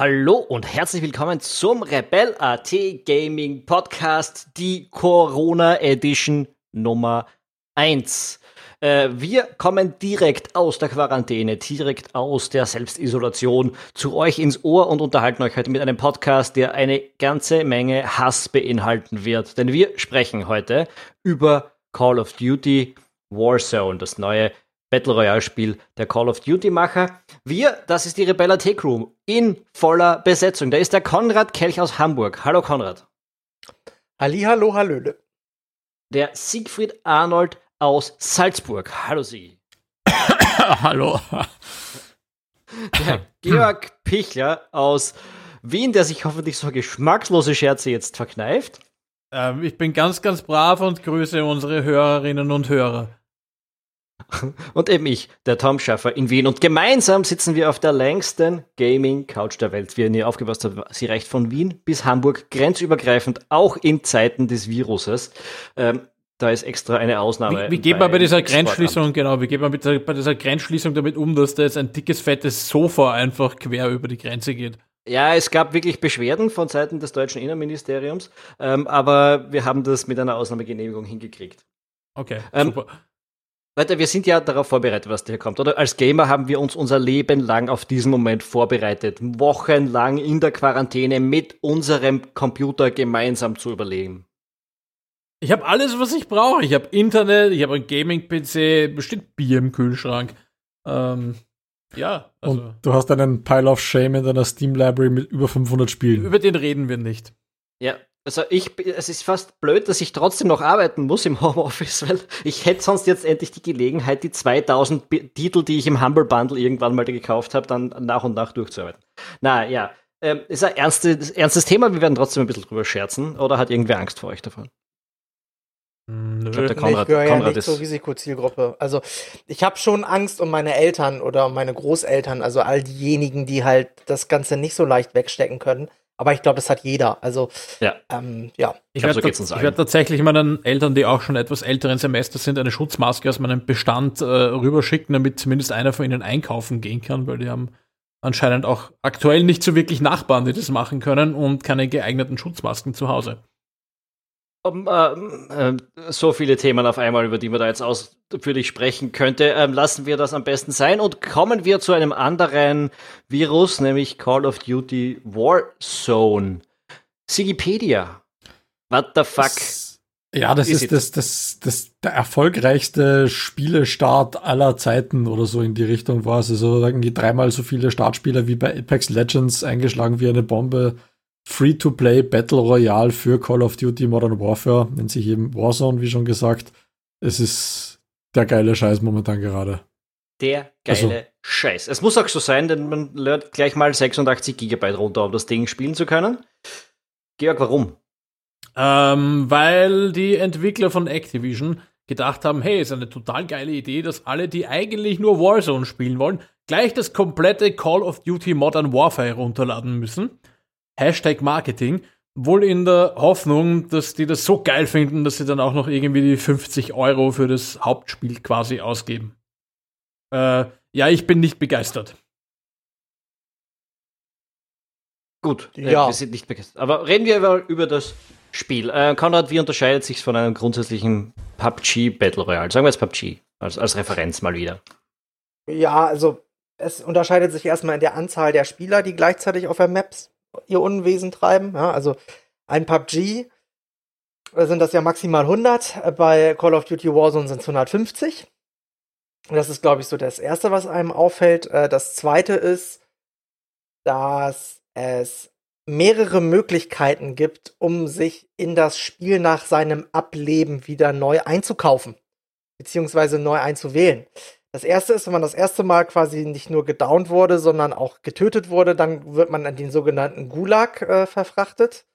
Hallo und herzlich willkommen zum Rebel.at Gaming Podcast, die Corona Edition Nummer 1. Äh, wir kommen direkt aus der Quarantäne, direkt aus der Selbstisolation zu euch ins Ohr und unterhalten euch heute mit einem Podcast, der eine ganze Menge Hass beinhalten wird. Denn wir sprechen heute über Call of Duty Warzone, das neue Battle Royale Spiel der Call of Duty Macher. Wir, das ist die Rebella Tech Room in voller Besetzung. Da ist der Konrad Kelch aus Hamburg. Hallo Konrad. Halli, hallo, hallöle. Der Siegfried Arnold aus Salzburg. Hallo Sie. hallo. Der Georg Pichler aus Wien, der sich hoffentlich so geschmackslose Scherze jetzt verkneift. Ähm, ich bin ganz, ganz brav und grüße unsere Hörerinnen und Hörer. Und eben ich, der Tom Schaffer in Wien. Und gemeinsam sitzen wir auf der längsten Gaming-Couch der Welt. Wie ihr nie aufgepasst habt, sie reicht von Wien bis Hamburg, grenzübergreifend, auch in Zeiten des Viruses. Ähm, da ist extra eine Ausnahme. Wie, wie geht man bei dieser Grenzschließung, genau, wie geht man dieser, bei dieser Grenzschließung damit um, dass da jetzt ein dickes, fettes Sofa einfach quer über die Grenze geht? Ja, es gab wirklich Beschwerden von Seiten des deutschen Innenministeriums, ähm, aber wir haben das mit einer Ausnahmegenehmigung hingekriegt. Okay, ähm, super. Weiter, wir sind ja darauf vorbereitet, was da kommt. Oder als Gamer haben wir uns unser Leben lang auf diesen Moment vorbereitet, wochenlang in der Quarantäne mit unserem Computer gemeinsam zu überlegen. Ich habe alles, was ich brauche. Ich habe Internet, ich habe einen Gaming-PC, bestimmt Bier im Kühlschrank. Ähm, ja. Also. Und du hast einen Pile of Shame in deiner Steam-Library mit über 500 Spielen. Über den reden wir nicht. Ja, also ich, es ist fast blöd, dass ich trotzdem noch arbeiten muss im Homeoffice, weil ich hätte sonst jetzt endlich die Gelegenheit, die 2000 B Titel, die ich im Humble Bundle irgendwann mal gekauft habe, dann nach und nach durchzuarbeiten. Na ja, ähm, ist ein ernstes, ernstes Thema, wir werden trotzdem ein bisschen drüber scherzen. Oder hat irgendwer Angst vor euch davon? Hm, nö. Ich, glaub, der Konrad, ich gehöre ja nicht zur Risikozielgruppe. Also ich habe schon Angst um meine Eltern oder um meine Großeltern, also all diejenigen, die halt das Ganze nicht so leicht wegstecken können. Aber ich glaube, das hat jeder. Also, ja. Ähm, ja. Ich, werde so werd tatsächlich meinen Eltern, die auch schon etwas älteren Semester sind, eine Schutzmaske aus meinem Bestand äh, rüberschicken, damit zumindest einer von ihnen einkaufen gehen kann, weil die haben anscheinend auch aktuell nicht so wirklich Nachbarn, die das machen können und keine geeigneten Schutzmasken zu Hause. Um, äh, äh, so viele Themen auf einmal, über die man da jetzt ausführlich sprechen könnte. Ähm, lassen wir das am besten sein und kommen wir zu einem anderen Virus, nämlich Call of Duty Warzone. Sigipedia. What the fuck? Das, ja, das ist, ist das, das, das, der erfolgreichste Spielestart aller Zeiten oder so in die Richtung war es. Also irgendwie dreimal so viele Startspieler wie bei Apex Legends eingeschlagen wie eine Bombe Free-to-Play Battle Royale für Call of Duty Modern Warfare, nennt sich eben Warzone, wie schon gesagt. Es ist der geile Scheiß momentan gerade. Der geile also, Scheiß. Es muss auch so sein, denn man lernt gleich mal 86 Gigabyte runter, um das Ding spielen zu können. Georg, warum? Ähm, weil die Entwickler von Activision gedacht haben, hey, ist eine total geile Idee, dass alle, die eigentlich nur Warzone spielen wollen, gleich das komplette Call of Duty Modern Warfare runterladen müssen. Hashtag Marketing, wohl in der Hoffnung, dass die das so geil finden, dass sie dann auch noch irgendwie die 50 Euro für das Hauptspiel quasi ausgeben. Äh, ja, ich bin nicht begeistert. Gut, äh, ja. wir sind nicht begeistert. Aber reden wir über, über das Spiel. Äh, Konrad, wie unterscheidet sich von einem grundsätzlichen PUBG Battle Royale? Sagen wir jetzt PUBG als, als Referenz mal wieder. Ja, also es unterscheidet sich erstmal in der Anzahl der Spieler, die gleichzeitig auf der Maps ihr Unwesen treiben. Ja, also ein PUBG äh, sind das ja maximal 100, äh, bei Call of Duty Warzone sind es 150. Das ist, glaube ich, so das Erste, was einem auffällt. Äh, das Zweite ist, dass es mehrere Möglichkeiten gibt, um sich in das Spiel nach seinem Ableben wieder neu einzukaufen, beziehungsweise neu einzuwählen. Das erste ist, wenn man das erste Mal quasi nicht nur gedownt wurde, sondern auch getötet wurde, dann wird man an den sogenannten Gulag äh, verfrachtet.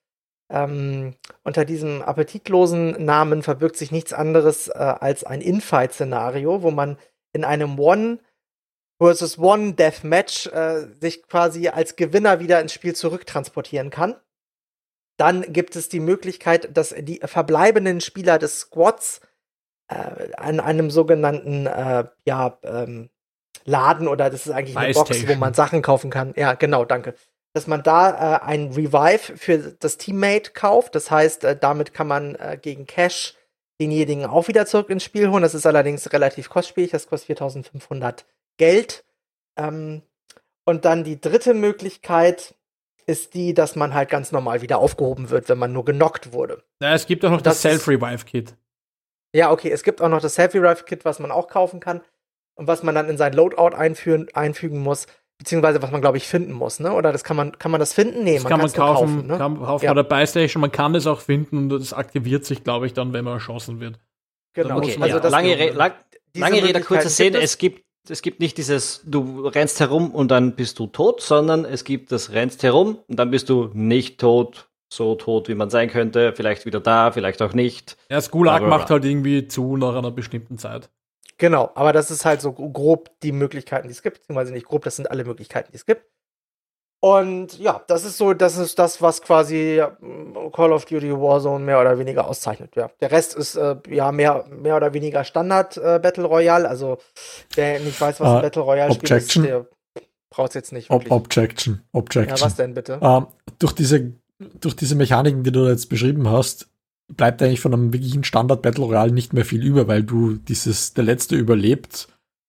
Ähm, unter diesem appetitlosen Namen verbirgt sich nichts anderes äh, als ein Infight-Szenario, wo man in einem One versus One Deathmatch äh, sich quasi als Gewinner wieder ins Spiel zurücktransportieren kann. Dann gibt es die Möglichkeit, dass die verbleibenden Spieler des Squads an einem sogenannten äh, ja, ähm, Laden oder das ist eigentlich eine Box, wo man Sachen kaufen kann. Ja, genau, danke. dass man da äh, ein Revive für das Teammate kauft. Das heißt, äh, damit kann man äh, gegen Cash denjenigen auch wieder zurück ins Spiel holen. Das ist allerdings relativ kostspielig. Das kostet 4500 Geld. Ähm, und dann die dritte Möglichkeit ist die, dass man halt ganz normal wieder aufgehoben wird, wenn man nur genockt wurde. Ja, es gibt auch noch das, das Self-Revive-Kit. Ja, okay, es gibt auch noch das Self-Revive-Kit, was man auch kaufen kann und was man dann in sein Loadout einführen, einfügen muss, beziehungsweise was man, glaube ich, finden muss, ne? Oder das kann man, kann man das finden? Nee, das man kann man kaufen, kaufen, ne? kann kaufen ja. bei der Buystation, man kann es auch finden und das aktiviert sich, glaube ich, dann, wenn man erschossen wird. Genau, okay, also ja. lange, Re lang, lange Rede, kurzer Sinn, es gibt es gibt nicht dieses, du rennst herum und dann bist du tot, sondern es gibt das rennst herum und dann bist du nicht tot, so tot, wie man sein könnte, vielleicht wieder da, vielleicht auch nicht. Ja, das Gulag macht halt irgendwie zu nach einer bestimmten Zeit. Genau, aber das ist halt so grob die Möglichkeiten, die es gibt, beziehungsweise nicht grob, das sind alle Möglichkeiten, die es gibt. Und ja, das ist so, das ist das, was quasi Call of Duty Warzone mehr oder weniger auszeichnet. Ja. Der Rest ist äh, ja mehr, mehr oder weniger Standard äh, Battle Royale. Also wer nicht weiß, was uh, ein Battle Royale Objection. Spiel ist, der braucht es jetzt nicht. Ob Objection. Objection. Ja, was denn bitte? Uh, durch diese durch diese Mechaniken, die du jetzt beschrieben hast, bleibt eigentlich von einem wirklichen Standard Battle Royale nicht mehr viel über, weil du dieses der letzte überlebt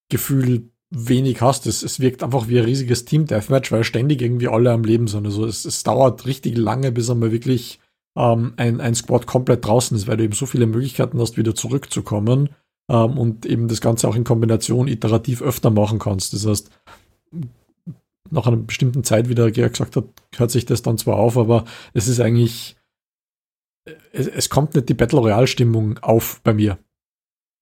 Gefühl wenig hast. Es, es wirkt einfach wie ein riesiges Team-Deathmatch, weil ständig irgendwie alle am Leben sind. Also es, es dauert richtig lange, bis einmal wirklich ähm, ein, ein Squad komplett draußen ist, weil du eben so viele Möglichkeiten hast, wieder zurückzukommen ähm, und eben das Ganze auch in Kombination iterativ öfter machen kannst. Das heißt, nach einer bestimmten Zeit, wie der Georg gesagt hat, hört sich das dann zwar auf, aber es ist eigentlich, es, es kommt nicht die Battle Royale-Stimmung auf bei mir.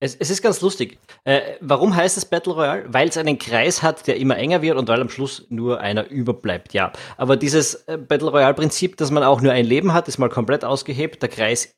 Es, es ist ganz lustig. Äh, warum heißt es Battle Royale? Weil es einen Kreis hat, der immer enger wird und weil am Schluss nur einer überbleibt, ja. Aber dieses äh, Battle Royale-Prinzip, dass man auch nur ein Leben hat, ist mal komplett ausgehebt. Der Kreis,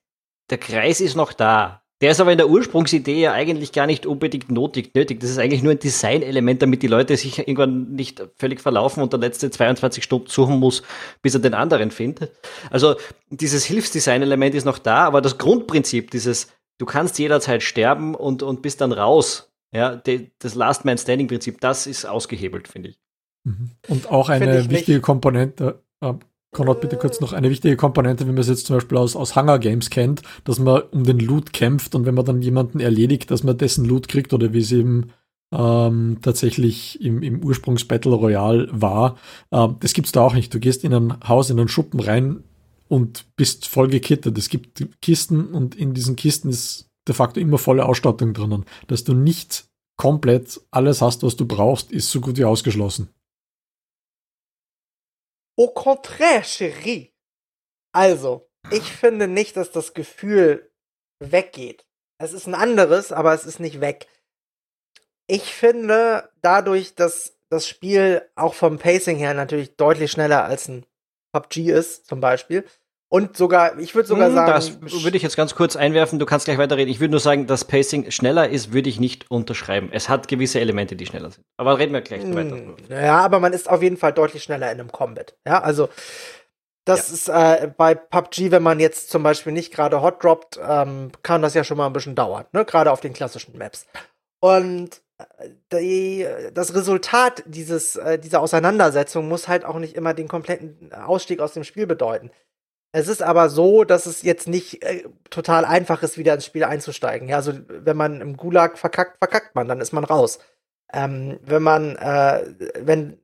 der Kreis ist noch da. Der ist aber in der Ursprungsidee ja eigentlich gar nicht unbedingt nötig. nötig. Das ist eigentlich nur ein Designelement, damit die Leute sich irgendwann nicht völlig verlaufen und der letzte 22 Stunden suchen muss, bis er den anderen findet. Also dieses Hilfsdesign-Element ist noch da, aber das Grundprinzip, dieses du kannst jederzeit sterben und, und bist dann raus. Ja, das Last Man Standing Prinzip, das ist ausgehebelt, finde ich. Mhm. Und auch eine wichtige nicht. Komponente, äh, Konrad, bitte kurz noch eine wichtige Komponente, wenn man es jetzt zum Beispiel aus, aus Hunger Games kennt, dass man um den Loot kämpft und wenn man dann jemanden erledigt, dass man dessen Loot kriegt oder wie es eben ähm, tatsächlich im, im Ursprungs-Battle Royale war. Ähm, das gibt's da auch nicht. Du gehst in ein Haus, in einen Schuppen rein, und bist voll gekittet. Es gibt Kisten und in diesen Kisten ist de facto immer volle Ausstattung drinnen. Dass du nicht komplett alles hast, was du brauchst, ist so gut wie ausgeschlossen. Au contraire, chérie. Also, ich finde nicht, dass das Gefühl weggeht. Es ist ein anderes, aber es ist nicht weg. Ich finde, dadurch, dass das Spiel auch vom Pacing her natürlich deutlich schneller als ein PUBG ist, zum Beispiel. Und sogar, ich würde sogar hm, sagen. Das würde ich jetzt ganz kurz einwerfen, du kannst gleich weiterreden. Ich würde nur sagen, dass Pacing schneller ist, würde ich nicht unterschreiben. Es hat gewisse Elemente, die schneller sind. Aber reden wir gleich hm, weiter. Ja, aber man ist auf jeden Fall deutlich schneller in einem Combat. Ja, also. Das ja. ist äh, bei PUBG, wenn man jetzt zum Beispiel nicht gerade hot droppt, ähm, kann das ja schon mal ein bisschen dauern, ne? Gerade auf den klassischen Maps. Und die, das Resultat dieses, äh, dieser Auseinandersetzung muss halt auch nicht immer den kompletten Ausstieg aus dem Spiel bedeuten. Es ist aber so, dass es jetzt nicht äh, total einfach ist, wieder ins Spiel einzusteigen. Ja, also wenn man im Gulag verkackt, verkackt man, dann ist man raus. Ähm, wenn man, äh, wenn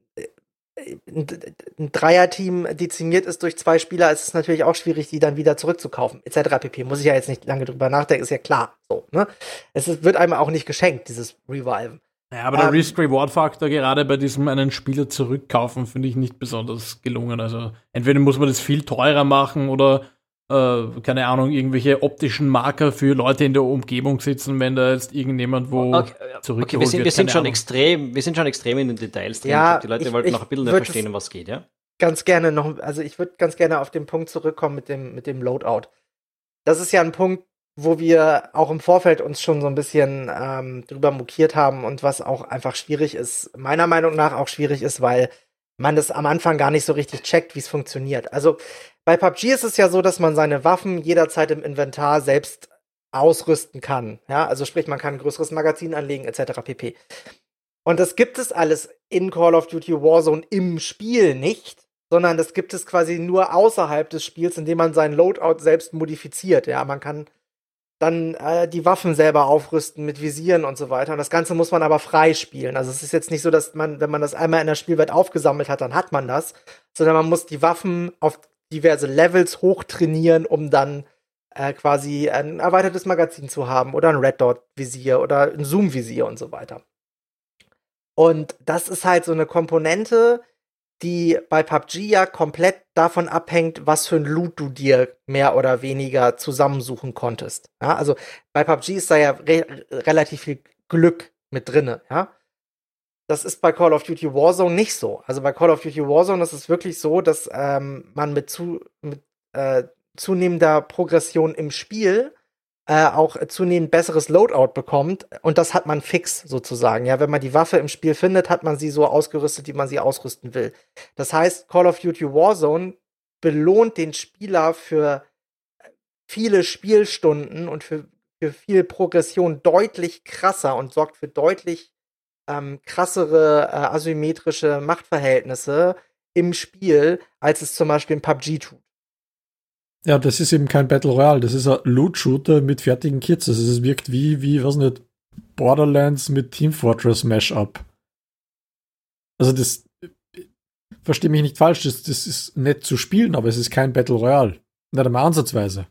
ein Dreierteam dezimiert ist durch zwei Spieler, ist es natürlich auch schwierig, die dann wieder zurückzukaufen, etc. pp. Muss ich ja jetzt nicht lange drüber nachdenken, ist ja klar. So, ne? Es wird einem auch nicht geschenkt, dieses Reviven. Ja, aber der ähm, Risk-Reward-Faktor gerade bei diesem einen Spieler zurückkaufen finde ich nicht besonders gelungen. Also entweder muss man das viel teurer machen oder äh, keine Ahnung, irgendwelche optischen Marker für Leute in der Umgebung sitzen, wenn da jetzt irgendjemand wo okay, okay wir sind, wir sind schon extrem, wir sind schon extrem in den Details drin. Ja, die Leute ich, wollten noch ein bisschen verstehen, um was geht, ja? Ganz gerne noch, also ich würde ganz gerne auf den Punkt zurückkommen mit dem, mit dem Loadout. Das ist ja ein Punkt, wo wir auch im Vorfeld uns schon so ein bisschen ähm, drüber mokiert haben und was auch einfach schwierig ist, meiner Meinung nach auch schwierig ist, weil man das am Anfang gar nicht so richtig checkt, wie es funktioniert. Also bei PUBG ist es ja so, dass man seine Waffen jederzeit im Inventar selbst ausrüsten kann. Ja, also sprich, man kann ein größeres Magazin anlegen, etc. pp. Und das gibt es alles in Call of Duty Warzone im Spiel nicht, sondern das gibt es quasi nur außerhalb des Spiels, indem man seinen Loadout selbst modifiziert. Ja, man kann dann äh, die Waffen selber aufrüsten mit Visieren und so weiter. Und das Ganze muss man aber frei spielen. Also es ist jetzt nicht so, dass man, wenn man das einmal in der Spielwelt aufgesammelt hat, dann hat man das, sondern man muss die Waffen auf diverse Levels hochtrainieren, um dann äh, quasi ein erweitertes Magazin zu haben oder ein Red Dot Visier oder ein Zoom Visier und so weiter. Und das ist halt so eine Komponente, die bei PUBG ja komplett davon abhängt, was für ein Loot du dir mehr oder weniger zusammensuchen konntest. Ja, also bei PUBG ist da ja re relativ viel Glück mit drinne, ja. Das ist bei Call of Duty Warzone nicht so. Also bei Call of Duty Warzone ist es wirklich so, dass ähm, man mit, zu, mit äh, zunehmender Progression im Spiel äh, auch zunehmend besseres Loadout bekommt. Und das hat man fix sozusagen. Ja, wenn man die Waffe im Spiel findet, hat man sie so ausgerüstet, wie man sie ausrüsten will. Das heißt, Call of Duty Warzone belohnt den Spieler für viele Spielstunden und für, für viel Progression deutlich krasser und sorgt für deutlich ähm, krassere äh, asymmetrische Machtverhältnisse im Spiel, als es zum Beispiel in PUBG tut. Ja, das ist eben kein Battle Royale, das ist ein Loot-Shooter mit fertigen Kits. Also es wirkt wie, wie, was nicht, Borderlands mit Team Fortress Mashup. Also das, verstehe mich nicht falsch, das, das ist nett zu spielen, aber es ist kein Battle Royale. Nicht einmal ansatzweise.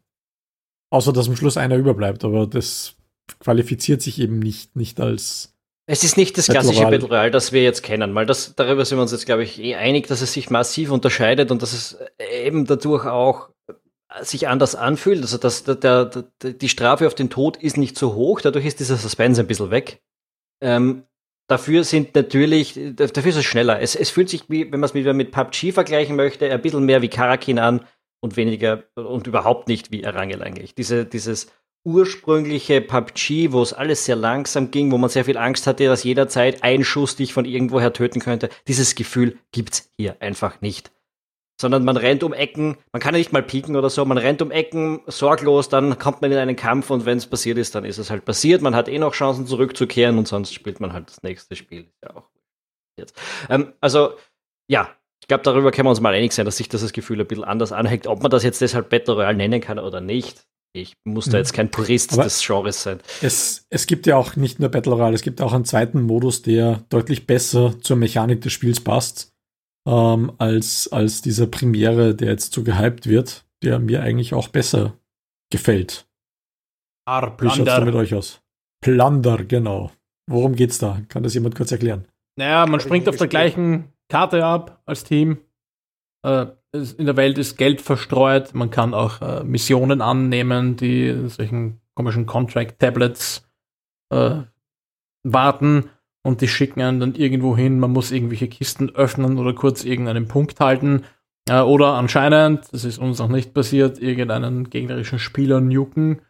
Außer, dass am Schluss einer überbleibt, aber das qualifiziert sich eben nicht, nicht als. Es ist nicht das Battle klassische Royale. Battle Royale, das wir jetzt kennen, weil das, darüber sind wir uns jetzt, glaube ich, eh einig, dass es sich massiv unterscheidet und dass es eben dadurch auch sich anders anfühlt. Also dass der, der, die Strafe auf den Tod ist nicht so hoch, dadurch ist dieser Suspense ein bisschen weg. Ähm, dafür sind natürlich, dafür ist es schneller. Es, es fühlt sich, wie, wenn man es wieder mit PUBG vergleichen möchte, ein bisschen mehr wie Karakin an und weniger und überhaupt nicht wie Erangel eigentlich. Diese, dieses ursprüngliche PUBG, wo es alles sehr langsam ging, wo man sehr viel Angst hatte, dass jederzeit ein Schuss dich von irgendwoher töten könnte, dieses Gefühl gibt's hier einfach nicht sondern man rennt um Ecken, man kann ja nicht mal pieken oder so, man rennt um Ecken sorglos, dann kommt man in einen Kampf und wenn es passiert ist, dann ist es halt passiert. Man hat eh noch Chancen zurückzukehren und sonst spielt man halt das nächste Spiel. Ja auch jetzt. Ähm, also ja, ich glaube, darüber können wir uns mal einig sein, dass sich das Gefühl ein bisschen anders anhängt. Ob man das jetzt deshalb Battle Royale nennen kann oder nicht, ich muss da mhm. jetzt kein Purist Aber des Genres sein. Es, es gibt ja auch nicht nur Battle Royale, es gibt auch einen zweiten Modus, der deutlich besser zur Mechanik des Spiels passt ähm, als, als dieser Premiere, der jetzt so gehypt wird, der mir eigentlich auch besser gefällt. Ar, Wie schaut's da mit euch aus? Plunder, genau. Worum geht's da? Kann das jemand kurz erklären? Naja, man springt auf der gleichen Karte ab als Team. Äh, in der Welt ist Geld verstreut. Man kann auch äh, Missionen annehmen, die solchen komischen Contract-Tablets äh, warten und die schicken einen dann irgendwo hin, man muss irgendwelche Kisten öffnen oder kurz irgendeinen Punkt halten. Äh, oder anscheinend, das ist uns noch nicht passiert, irgendeinen gegnerischen Spieler nuken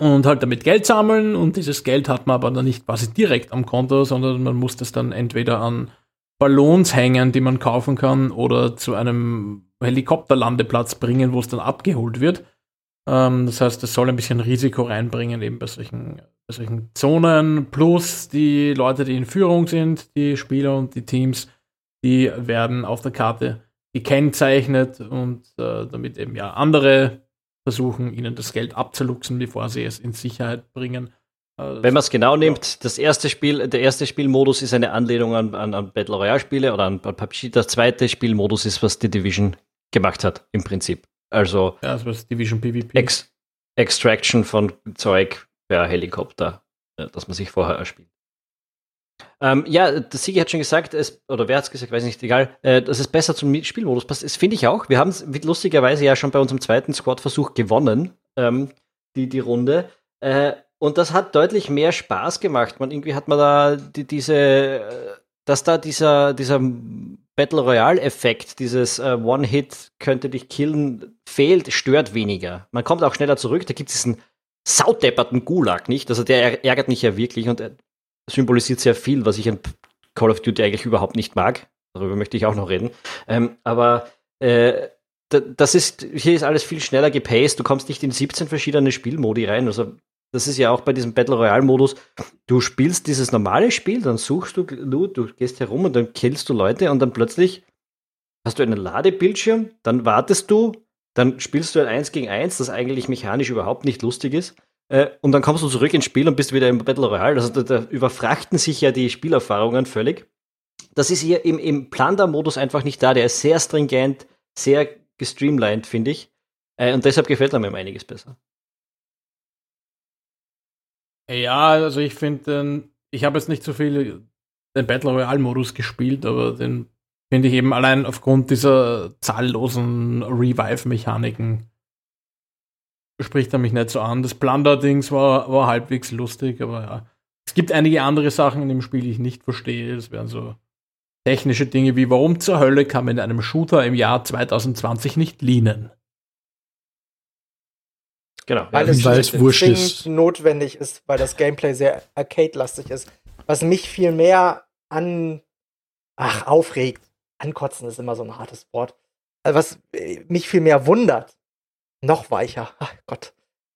und halt damit Geld sammeln und dieses Geld hat man aber dann nicht quasi direkt am Konto, sondern man muss das dann entweder an Ballons hängen, die man kaufen kann, oder zu einem Helikopterlandeplatz bringen, wo es dann abgeholt wird. Ähm, das heißt, es soll ein bisschen Risiko reinbringen, eben bei solchen solchen Zonen plus die Leute, die in Führung sind, die Spieler und die Teams, die werden auf der Karte gekennzeichnet und äh, damit eben ja andere versuchen, ihnen das Geld abzuluxen, bevor sie es in Sicherheit bringen. Äh, Wenn man es genau nimmt, das erste Spiel, der erste Spielmodus ist eine Anlehnung an, an, an Battle Royale Spiele oder an, an PUBG. Der zweite Spielmodus ist, was die Division gemacht hat, im Prinzip. Also, ja, das war Division PvP. Ex Extraction von Zeug, per Helikopter, äh, das man sich vorher erspielt. Ähm, ja, der Sigi hat schon gesagt, es, oder wer hat es gesagt, weiß nicht, egal, äh, dass es besser zum Spielmodus passt. Das finde ich auch. Wir haben es lustigerweise ja schon bei unserem zweiten Squad-Versuch gewonnen, ähm, die, die Runde. Äh, und das hat deutlich mehr Spaß gemacht. Man, irgendwie hat man da die, diese, dass da dieser, dieser Battle Royale-Effekt, dieses äh, One-Hit könnte dich killen, fehlt, stört weniger. Man kommt auch schneller zurück. Da gibt es diesen saudepperten Gulag, nicht? Also der ärgert mich ja wirklich und er symbolisiert sehr viel, was ich an Call of Duty eigentlich überhaupt nicht mag. Darüber möchte ich auch noch reden. Ähm, aber äh, das ist, hier ist alles viel schneller gepaced. Du kommst nicht in 17 verschiedene Spielmodi rein. Also, das ist ja auch bei diesem Battle Royale Modus. Du spielst dieses normale Spiel, dann suchst du Loot, du gehst herum und dann killst du Leute und dann plötzlich hast du einen Ladebildschirm, dann wartest du, dann spielst du ein 1 gegen 1, das eigentlich mechanisch überhaupt nicht lustig ist. Äh, und dann kommst du zurück ins Spiel und bist wieder im Battle Royale. Also da, da überfrachten sich ja die Spielerfahrungen völlig. Das ist hier im, im Plunder-Modus einfach nicht da. Der ist sehr stringent, sehr gestreamlined, finde ich. Äh, und deshalb gefällt er mir einiges besser. Ja, also ich finde, ich habe jetzt nicht so viel den Battle Royale-Modus gespielt, aber den finde ich eben allein aufgrund dieser zahllosen Revive-Mechaniken spricht er mich nicht so an. Das Plunder-Dings war, war halbwegs lustig, aber ja. Es gibt einige andere Sachen in dem Spiel, die ich nicht verstehe. Das wären so technische Dinge wie, warum zur Hölle kann man in einem Shooter im Jahr 2020 nicht leanen? Genau. Weil es, weil es wurscht ist. notwendig ist, weil das Gameplay sehr arcade-lastig ist. Was mich viel mehr an, ach, aufregt. Ankotzen ist immer so ein hartes Wort. Also was äh, mich viel mehr wundert, noch weicher, ach Gott,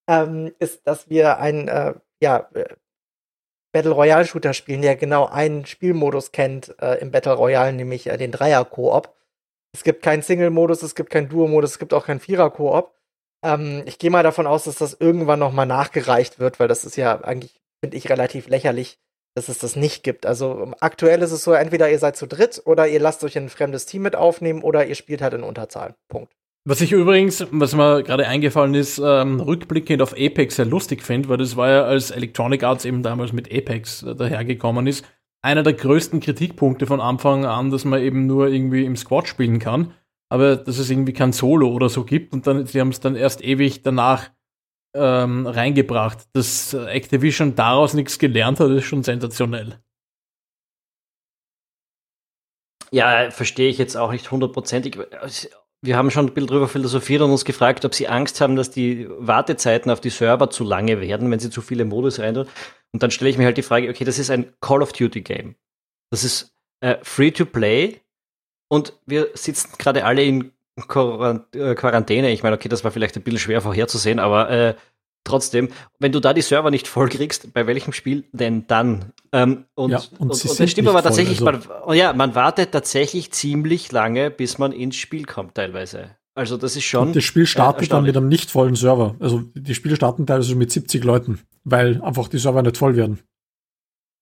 ähm, ist, dass wir ein, äh, ja, äh, Battle Royale Shooter spielen, der genau einen Spielmodus kennt äh, im Battle Royale, nämlich äh, den Dreier-Koop. Es gibt keinen Single-Modus, es gibt keinen Duo-Modus, es gibt auch keinen Vierer-Koop. Ähm, ich gehe mal davon aus, dass das irgendwann nochmal nachgereicht wird, weil das ist ja eigentlich, finde ich, relativ lächerlich, dass es das nicht gibt. Also ähm, aktuell ist es so, entweder ihr seid zu dritt oder ihr lasst euch ein fremdes Team mit aufnehmen oder ihr spielt halt in Unterzahl. Punkt. Was ich übrigens, was mir gerade eingefallen ist, ähm, rückblickend auf Apex sehr lustig finde, weil das war ja, als Electronic Arts eben damals mit Apex äh, dahergekommen ist, einer der größten Kritikpunkte von Anfang an, dass man eben nur irgendwie im Squad spielen kann aber dass es irgendwie kein Solo oder so gibt und dann, sie haben es dann erst ewig danach ähm, reingebracht. Dass Activision daraus nichts gelernt hat, ist schon sensationell. Ja, verstehe ich jetzt auch nicht hundertprozentig. Wir haben schon ein bisschen drüber philosophiert und uns gefragt, ob sie Angst haben, dass die Wartezeiten auf die Server zu lange werden, wenn sie zu viele Modus reintun. Und dann stelle ich mir halt die Frage, okay, das ist ein Call of Duty Game. Das ist äh, free to play und wir sitzen gerade alle in Quarantäne. Ich meine, okay, das war vielleicht ein bisschen schwer vorherzusehen, aber äh, trotzdem, wenn du da die Server nicht voll kriegst, bei welchem Spiel denn dann? Ähm, und, ja, und, und, und das stimmt aber tatsächlich, voll, also man, ja, man wartet tatsächlich ziemlich lange, bis man ins Spiel kommt teilweise. Also das ist schon. Und das Spiel startet äh, dann mit einem nicht vollen Server. Also die Spiele starten teilweise mit 70 Leuten, weil einfach die Server nicht voll werden.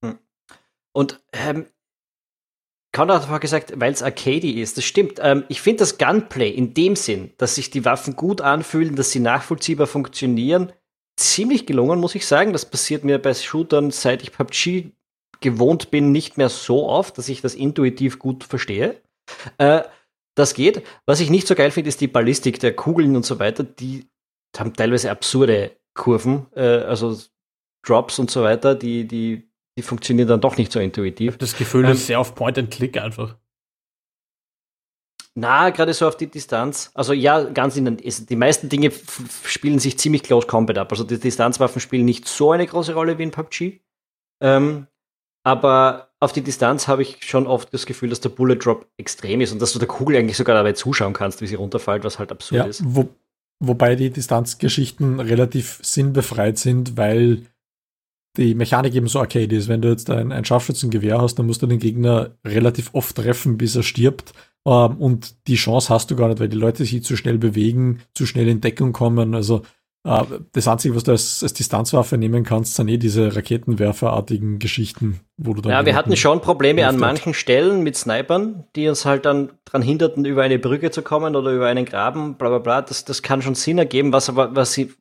Hm. Und ähm, Konrad hat gesagt, weil es arcady ist. Das stimmt. Ähm, ich finde das Gunplay in dem Sinn, dass sich die Waffen gut anfühlen, dass sie nachvollziehbar funktionieren, ziemlich gelungen, muss ich sagen. Das passiert mir bei Shootern, seit ich PUBG gewohnt bin, nicht mehr so oft, dass ich das intuitiv gut verstehe. Äh, das geht. Was ich nicht so geil finde, ist die Ballistik der Kugeln und so weiter. Die haben teilweise absurde Kurven, äh, also Drops und so weiter, die, die die funktionieren dann doch nicht so intuitiv. Das Gefühl ähm, ist sehr auf Point and Click einfach. Na, gerade so auf die Distanz. Also ja, ganz in den, die meisten Dinge spielen sich ziemlich close combat ab. Also die Distanzwaffen spielen nicht so eine große Rolle wie in PUBG. Ähm, aber auf die Distanz habe ich schon oft das Gefühl, dass der Bullet Drop extrem ist und dass du der Kugel eigentlich sogar dabei zuschauen kannst, wie sie runterfällt, was halt absurd ja, ist. Wo, wobei die Distanzgeschichten relativ sinnbefreit sind, weil die Mechanik eben so arcade ist. Wenn du jetzt ein, ein Scharfschützengewehr hast, dann musst du den Gegner relativ oft treffen, bis er stirbt. Ähm, und die Chance hast du gar nicht, weil die Leute sich zu schnell bewegen, zu schnell in Deckung kommen. Also äh, das Einzige, was du als, als Distanzwaffe nehmen kannst, sind eh diese Raketenwerferartigen Geschichten, wo du dann. Ja, wir hatten schon Probleme an manchen Stellen mit Snipern, die uns halt dann daran hinderten, über eine Brücke zu kommen oder über einen Graben, bla bla bla. Das, das kann schon Sinn ergeben. Was aber, was sie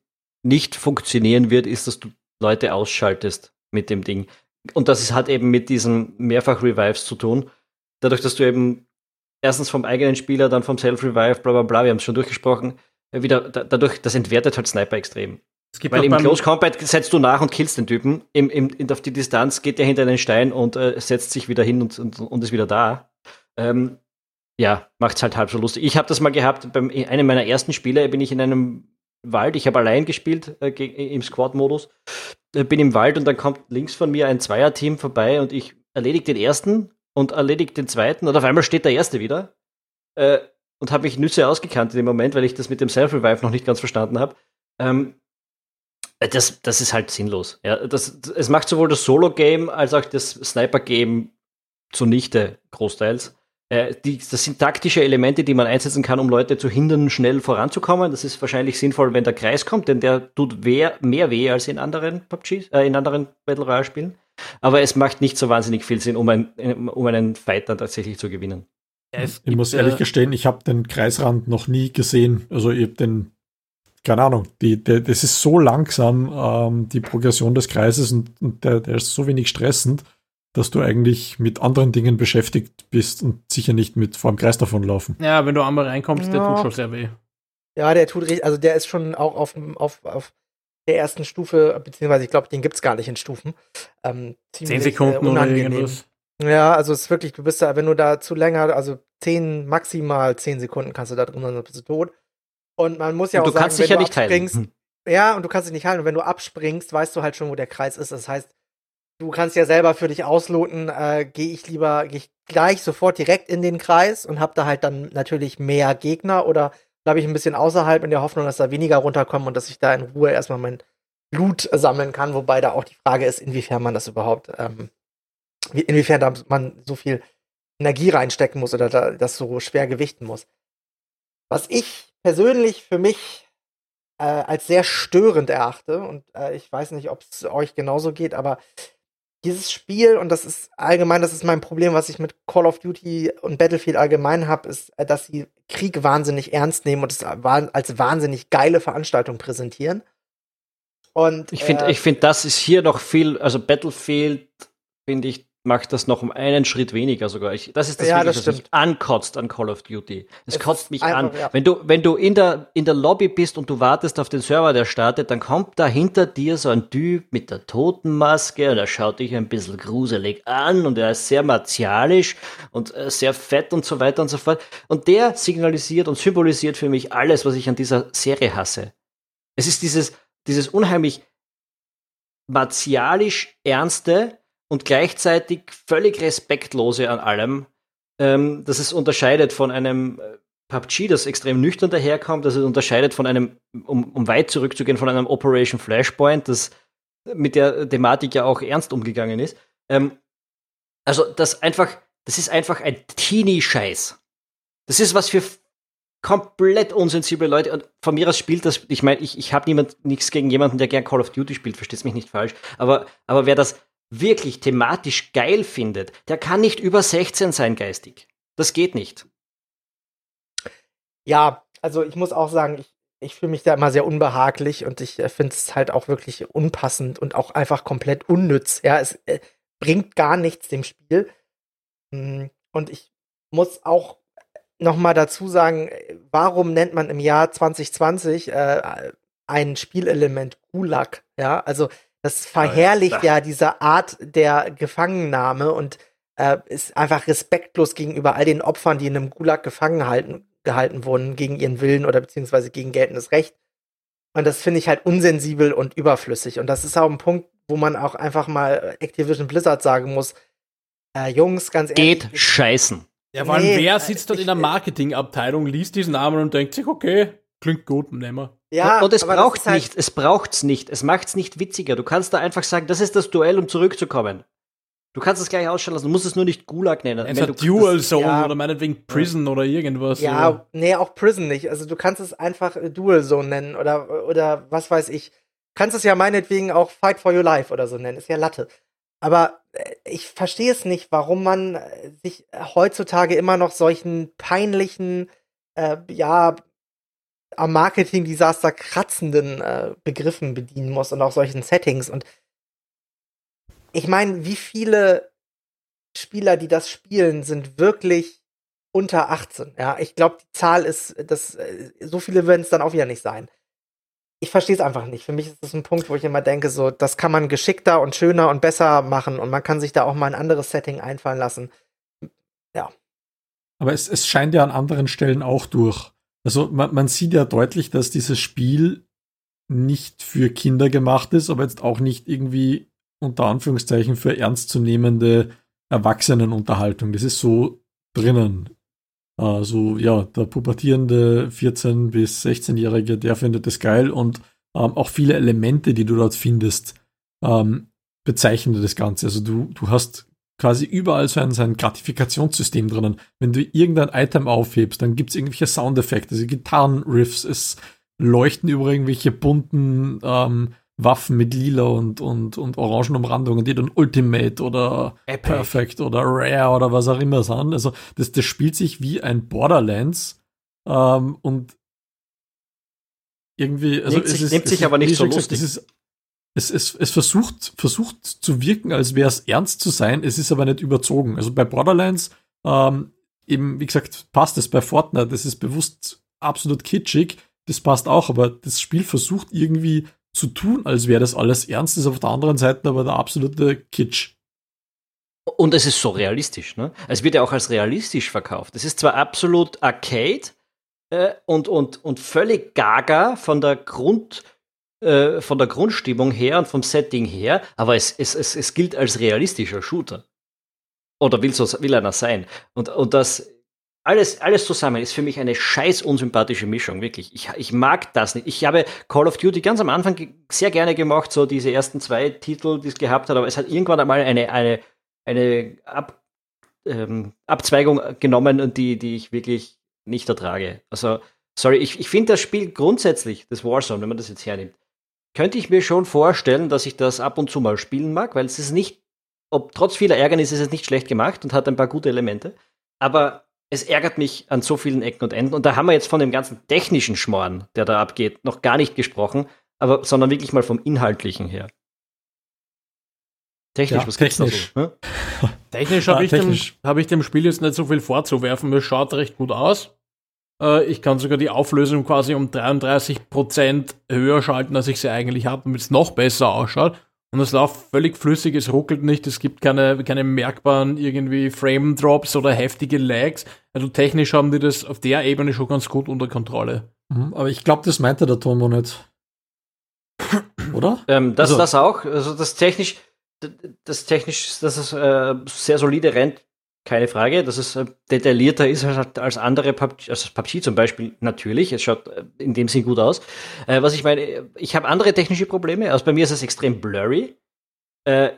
nicht funktionieren wird, ist, dass du Leute ausschaltest mit dem Ding. Und das hat eben mit diesen Mehrfach-Revives zu tun. Dadurch, dass du eben erstens vom eigenen Spieler, dann vom Self-Revive, bla bla bla, wir haben es schon durchgesprochen, äh, wieder dadurch, das entwertet halt Sniper extrem. Weil im Close Combat setzt du nach und killst den Typen. Im, im, auf die Distanz geht der hinter einen Stein und äh, setzt sich wieder hin und, und, und ist wieder da. Ähm, ja, macht's halt halb so lustig. Ich habe das mal gehabt, bei einem meiner ersten Spiele bin ich in einem Wald. Ich habe allein gespielt äh, im Squad-Modus. Äh, bin im Wald und dann kommt links von mir ein Zweierteam vorbei und ich erledige den ersten und erledige den zweiten und auf einmal steht der erste wieder. Äh, und habe mich Nüsse ausgekannt in dem Moment, weil ich das mit dem Self-Revive noch nicht ganz verstanden habe. Ähm, äh, das, das ist halt sinnlos. Ja, das, es macht sowohl das Solo-Game als auch das Sniper-Game zunichte, großteils. Äh, die, das sind taktische Elemente, die man einsetzen kann, um Leute zu hindern, schnell voranzukommen. Das ist wahrscheinlich sinnvoll, wenn der Kreis kommt, denn der tut weh, mehr weh als in anderen PUBGs, äh, in anderen Battle Royale Spielen. Aber es macht nicht so wahnsinnig viel Sinn, um, ein, um einen Fight dann tatsächlich zu gewinnen. Ja, ich muss ehrlich gestehen, ich habe den Kreisrand noch nie gesehen. Also ich habe den, keine Ahnung, die, der, das ist so langsam, ähm, die Progression des Kreises und, und der, der ist so wenig stressend dass du eigentlich mit anderen Dingen beschäftigt bist und sicher nicht mit vor dem Kreis davonlaufen. Ja, wenn du einmal reinkommst, ja. der tut schon sehr weh. Ja, der tut richtig, also der ist schon auch auf, auf, auf der ersten Stufe, beziehungsweise ich glaube, den gibt es gar nicht in Stufen. Ähm, zehn Sekunden äh, oder irgendwas. Ja, also es ist wirklich, du bist da, wenn du da zu länger, also zehn, maximal zehn Sekunden kannst du da drin sein, dann bist du tot. Und man muss ja und auch du sagen, kannst dich ja nicht heilen. Hm. Ja, und du kannst dich nicht heilen. Und wenn du abspringst, weißt du halt schon, wo der Kreis ist. Das heißt, du kannst ja selber für dich ausloten, äh, gehe ich lieber, gehe ich gleich sofort direkt in den Kreis und hab da halt dann natürlich mehr Gegner oder bleibe ich ein bisschen außerhalb in der Hoffnung, dass da weniger runterkommen und dass ich da in Ruhe erstmal mein Loot sammeln kann, wobei da auch die Frage ist, inwiefern man das überhaupt, ähm, inwiefern da man so viel Energie reinstecken muss oder da, das so schwer gewichten muss. Was ich persönlich für mich äh, als sehr störend erachte, und äh, ich weiß nicht, ob es euch genauso geht, aber dieses Spiel, und das ist allgemein, das ist mein Problem, was ich mit Call of Duty und Battlefield allgemein habe, ist, äh, dass sie Krieg wahnsinnig ernst nehmen und es als wahnsinnig geile Veranstaltung präsentieren. Und ich finde, äh, ich finde, das ist hier noch viel, also Battlefield finde ich macht das noch um einen Schritt weniger sogar. Ich, das ist das, ja, das was mich ankotzt an Call of Duty. Es, es kotzt mich einfach, an. Ja. Wenn du, wenn du in der, in der Lobby bist und du wartest auf den Server, der startet, dann kommt da hinter dir so ein Typ mit der Totenmaske und er schaut dich ein bisschen gruselig an und er ist sehr martialisch und äh, sehr fett und so weiter und so fort. Und der signalisiert und symbolisiert für mich alles, was ich an dieser Serie hasse. Es ist dieses, dieses unheimlich martialisch ernste, und gleichzeitig völlig respektlose an allem, ähm, dass es unterscheidet von einem äh, PUBG, das extrem nüchtern daherkommt, dass es unterscheidet von einem, um, um weit zurückzugehen, von einem Operation Flashpoint, das mit der Thematik ja auch ernst umgegangen ist. Ähm, also das einfach, das ist einfach ein Teenie-Scheiß. Das ist was für komplett unsensible Leute. Und von mir aus spielt das, ich meine, ich, ich habe niemand nichts gegen jemanden, der gern Call of Duty spielt, versteht mich nicht falsch. Aber, aber wer das wirklich thematisch geil findet, der kann nicht über 16 sein geistig. Das geht nicht. Ja, also ich muss auch sagen, ich, ich fühle mich da immer sehr unbehaglich und ich äh, finde es halt auch wirklich unpassend und auch einfach komplett unnütz. Ja, es äh, bringt gar nichts dem Spiel. Hm, und ich muss auch noch mal dazu sagen, warum nennt man im Jahr 2020 äh, ein Spielelement Gulag? Ja, also das verherrlicht ja diese Art der Gefangennahme und äh, ist einfach respektlos gegenüber all den Opfern, die in einem Gulag gefangen halten, gehalten wurden, gegen ihren Willen oder beziehungsweise gegen geltendes Recht. Und das finde ich halt unsensibel und überflüssig. Und das ist auch ein Punkt, wo man auch einfach mal Activision Blizzard sagen muss, äh, Jungs, ganz ehrlich. Geht scheißen. Ja, vor allem, nee, wer sitzt dort in der Marketingabteilung, liest diesen Namen und denkt sich, okay, klingt gut, nehmen wir. Ja, und, es braucht halt nicht, es braucht's nicht, es macht's nicht witziger. Du kannst da einfach sagen, das ist das Duell, um zurückzukommen. Du kannst es gleich ausschauen lassen, du musst es nur nicht Gulag nennen. Es hat Dual Zone ja, oder meinetwegen Prison ja. oder irgendwas. Ja, oder? nee, auch Prison nicht. Also du kannst es einfach Dual Zone nennen oder, oder was weiß ich. Du kannst es ja meinetwegen auch Fight for Your Life oder so nennen, ist ja Latte. Aber äh, ich verstehe es nicht, warum man äh, sich heutzutage immer noch solchen peinlichen, äh, ja, am Marketing-Desaster kratzenden äh, Begriffen bedienen muss und auch solchen Settings. Und ich meine, wie viele Spieler, die das spielen, sind wirklich unter 18? Ja, ich glaube, die Zahl ist, das, äh, so viele werden es dann auch wieder nicht sein. Ich verstehe es einfach nicht. Für mich ist das ein Punkt, wo ich immer denke, so, das kann man geschickter und schöner und besser machen und man kann sich da auch mal ein anderes Setting einfallen lassen. Ja. Aber es, es scheint ja an anderen Stellen auch durch. Also man, man sieht ja deutlich, dass dieses Spiel nicht für Kinder gemacht ist, aber jetzt auch nicht irgendwie unter Anführungszeichen für ernstzunehmende Erwachsenenunterhaltung. Das ist so drinnen. Also ja, der pubertierende 14- bis 16-Jährige, der findet das geil und ähm, auch viele Elemente, die du dort findest, ähm, bezeichnen das Ganze. Also du, du hast quasi überall so ein, so ein Gratifikationssystem drinnen. Wenn du irgendein Item aufhebst, dann gibt's irgendwelche Soundeffekte, also Gitarrenriffs, es leuchten über irgendwelche bunten ähm, Waffen mit lila und, und, und orangen Umrandungen, die dann Ultimate oder Epic. Perfect oder Rare oder was auch immer sind. Also das, das spielt sich wie ein Borderlands ähm, und irgendwie, also Nimmt es sich- ist, nimmt es sich aber nicht so schon gesagt, lustig. Es, ist, es, es, es versucht, versucht zu wirken, als wäre es ernst zu sein, es ist aber nicht überzogen. Also bei Borderlands, ähm, eben, wie gesagt, passt es bei Fortnite, das ist bewusst absolut kitschig, das passt auch, aber das Spiel versucht irgendwie zu tun, als wäre das alles ernst, ist auf der anderen Seite aber der absolute Kitsch. Und es ist so realistisch, ne? Es wird ja auch als realistisch verkauft. Es ist zwar absolut Arcade äh, und, und, und völlig gaga von der Grund, äh, von der Grundstimmung her und vom Setting her, aber es, es, es, es gilt als realistischer Shooter. Oder will, so, will einer sein. Und, und das alles, alles zusammen ist für mich eine scheiß unsympathische Mischung, wirklich. Ich, ich mag das nicht. Ich habe Call of Duty ganz am Anfang sehr gerne gemacht, so diese ersten zwei Titel, die es gehabt hat, aber es hat irgendwann einmal eine, eine, eine Ab, ähm, Abzweigung genommen, die, die ich wirklich nicht ertrage. Also, sorry, ich, ich finde das Spiel grundsätzlich, das Warzone, wenn man das jetzt hernimmt, könnte ich mir schon vorstellen, dass ich das ab und zu mal spielen mag, weil es ist nicht, ob trotz vieler Ärgernis ist es nicht schlecht gemacht und hat ein paar gute Elemente, aber es ärgert mich an so vielen Ecken und Enden und da haben wir jetzt von dem ganzen technischen Schmoren, der da abgeht, noch gar nicht gesprochen, aber sondern wirklich mal vom Inhaltlichen her. Technisch, Ja, was gibt's technisch. da so? Ne? Technisch Ja, habe ich, dem- technisch. hab ich dem Spiel jetzt nicht so viel vorzuwerfen. Es schaut recht gut aus. Äh, ich kann sogar die Auflösung quasi um 33% höher schalten, als ich sie eigentlich habe, damit es noch besser ausschaut. Und es läuft völlig flüssig, es ruckelt nicht, es gibt keine, keine merkbaren irgendwie Frame-Drops oder heftige Lags. Also technisch haben die das auf der Ebene schon ganz gut unter Kontrolle. Mhm, Aber ich glaube, das meinte der Tomo nicht. Oder? Ähm, das, Also- das auch. Also das technisch, das technisch, dass es äh, sehr solide rennt, keine Frage. Dass es äh, detaillierter ist als, andere PUBG, also PUBG zum Beispiel, natürlich. Es schaut äh, in dem Sinn gut aus. Äh, was ich meine, ich habe andere technische Probleme. Also bei mir ist es extrem blurry.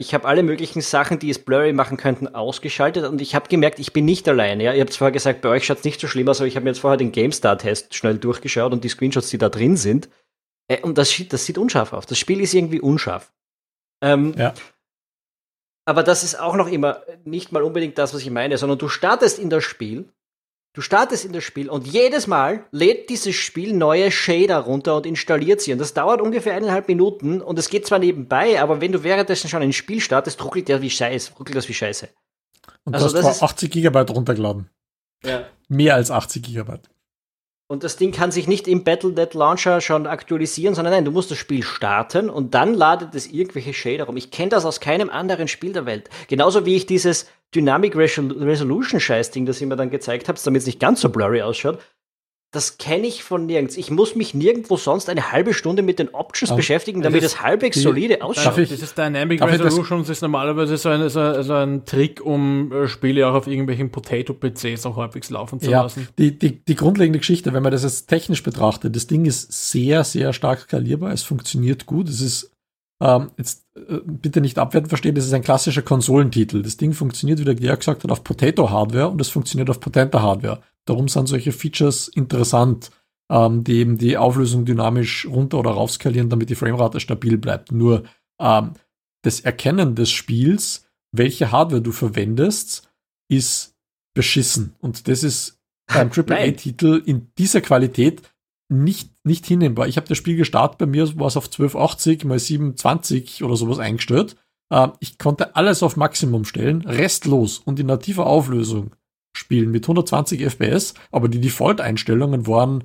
Ich habe alle möglichen Sachen, die es blurry machen könnten, ausgeschaltet und ich habe gemerkt, ich bin nicht alleine. Ja? Ihr habt vorher gesagt, bei euch schaut es nicht so schlimm aus, aber ich habe mir jetzt vorher den GameStar-Test schnell durchgeschaut und die Screenshots, die da drin sind. Und das, sieht- das sieht unscharf aus. Das Spiel ist irgendwie unscharf. Ähm, Ja. Aber das ist auch noch immer nicht mal unbedingt das, was ich meine, sondern du startest in das Spiel, du startest in das Spiel und jedes Mal lädt dieses Spiel neue Shader runter und installiert sie. Und das dauert ungefähr eineinhalb Minuten und es geht zwar nebenbei, aber wenn du währenddessen schon ein Spiel startest, ruckelt der wie Scheiße, ruckelt das wie Scheiße. Und Also du das hast ist- vor 80 Gigabyte runtergeladen. Ja. Mehr als 80 Gigabyte. Und das Ding kann sich nicht im Battle.net Launcher schon aktualisieren, sondern nein, du musst das Spiel starten und dann ladet es irgendwelche Shader rum. Ich kenne das aus keinem anderen Spiel der Welt. Genauso wie ich dieses Dynamic Resol- Resolution Scheißding, das ihr mir dann gezeigt habt, damit es nicht ganz so blurry ausschaut, das kenne ich von nirgends. Ich muss mich nirgendwo sonst eine halbe Stunde mit den Options Aber beschäftigen, damit das- es halbwegs die- solide ausschaut. ich- Dieses Dynamic ich das- Resolutions ist normalerweise so ein, so, so ein Trick, um äh, Spiele auch auf irgendwelchen Potato-PCs auch halbwegs laufen zu Ja, lassen. die, die, die grundlegende Geschichte, wenn man das jetzt technisch betrachtet, das Ding ist sehr, sehr stark skalierbar. Es funktioniert gut. Es ist ähm, jetzt äh, bitte nicht abwertend verstehen, das ist ein klassischer Konsolentitel. Das Ding funktioniert, wie der Georg gesagt hat, auf Potato-Hardware und es funktioniert auf potenter Hardware. Darum sind solche Features interessant, ähm, die eben die Auflösung dynamisch runter- oder raufskalieren, damit die Framerate stabil bleibt. Nur ähm, das Erkennen des Spiels, welche Hardware du verwendest, ist beschissen. Und das ist beim. AAA-Titel in dieser Qualität nicht, nicht hinnehmbar. Ich habe das Spiel gestartet, bei mir war es auf 1280 mal 720 oder sowas eingestellt. Ähm, ich konnte alles auf Maximum stellen, restlos und in nativer Auflösung spielen mit 120 FPS, aber die Default-Einstellungen waren